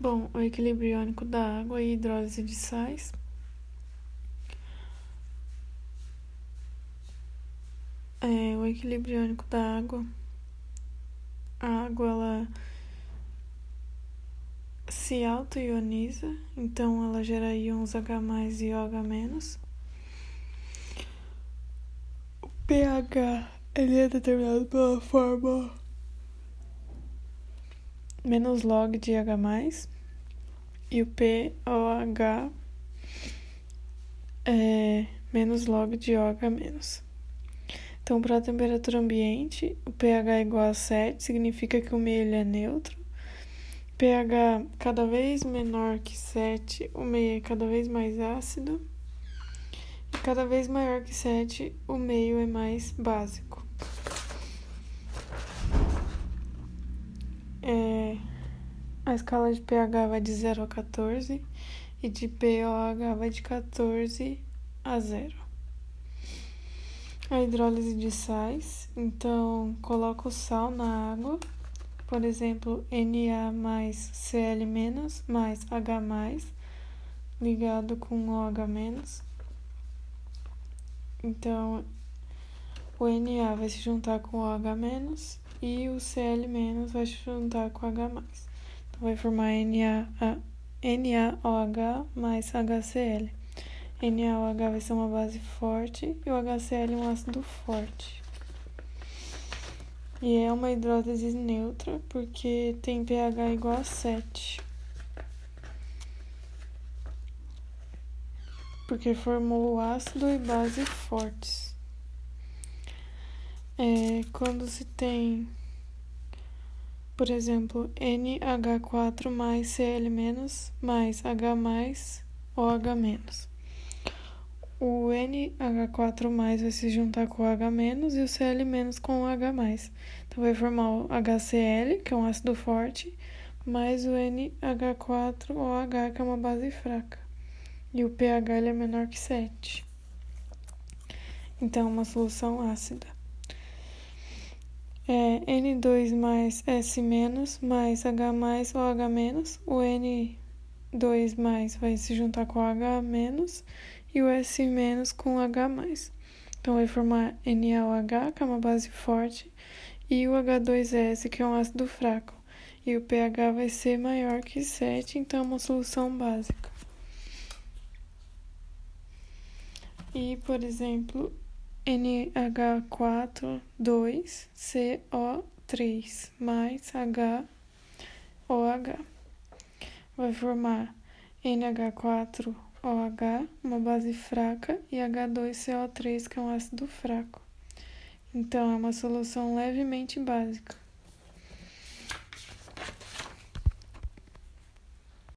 Bom, o equilíbrio iônico da água e hidrólise de sais. É, o equilíbrio iônico da água. A água ela se auto-ioniza, então ela gera íons H e OH-. O pH ele é determinado pela forma menos log de H+, e o POH é menos log de OH-. Então, para a temperatura ambiente, o pH é igual a 7, significa que o meio é neutro. pH cada vez menor que 7, o meio é cada vez mais ácido. E cada vez maior que 7, o meio é mais básico. É, a escala de pH vai de 0 a 14 e de POH vai de 14 a 0. A hidrólise de sais, então coloca o sal na água, por exemplo, Na mais Cl menos mais H mais ligado com OH menos. Então, o Na vai se juntar com o menos e o Cl vai se juntar com H. Então vai formar NaOH mais HCl. NaOH vai ser uma base forte e o HCl um ácido forte. E é uma hidrólise neutra porque tem pH igual a 7. Porque formou ácido e base fortes. É, quando se tem por exemplo, NH4 mais Cl mais H mais OH. O NH4 mais vai se juntar com o H e o Cl com o H. Então vai formar o HCl, que é um ácido forte, mais o NH4OH, que é uma base fraca. E o pH é menor que 7. Então, é uma solução ácida é N2 mais S menos mais H mais OH menos. O N2 mais vai se juntar com o H menos e o S menos com H mais. Então vai formar NaOH, que é uma base forte, e o H2S, que é um ácido fraco. E o pH vai ser maior que 7, então é uma solução básica. E, por exemplo, NH4 2CO3 mais HOH. Vai formar NH4OH, uma base fraca, e H2CO3, que é um ácido fraco. Então, é uma solução levemente básica.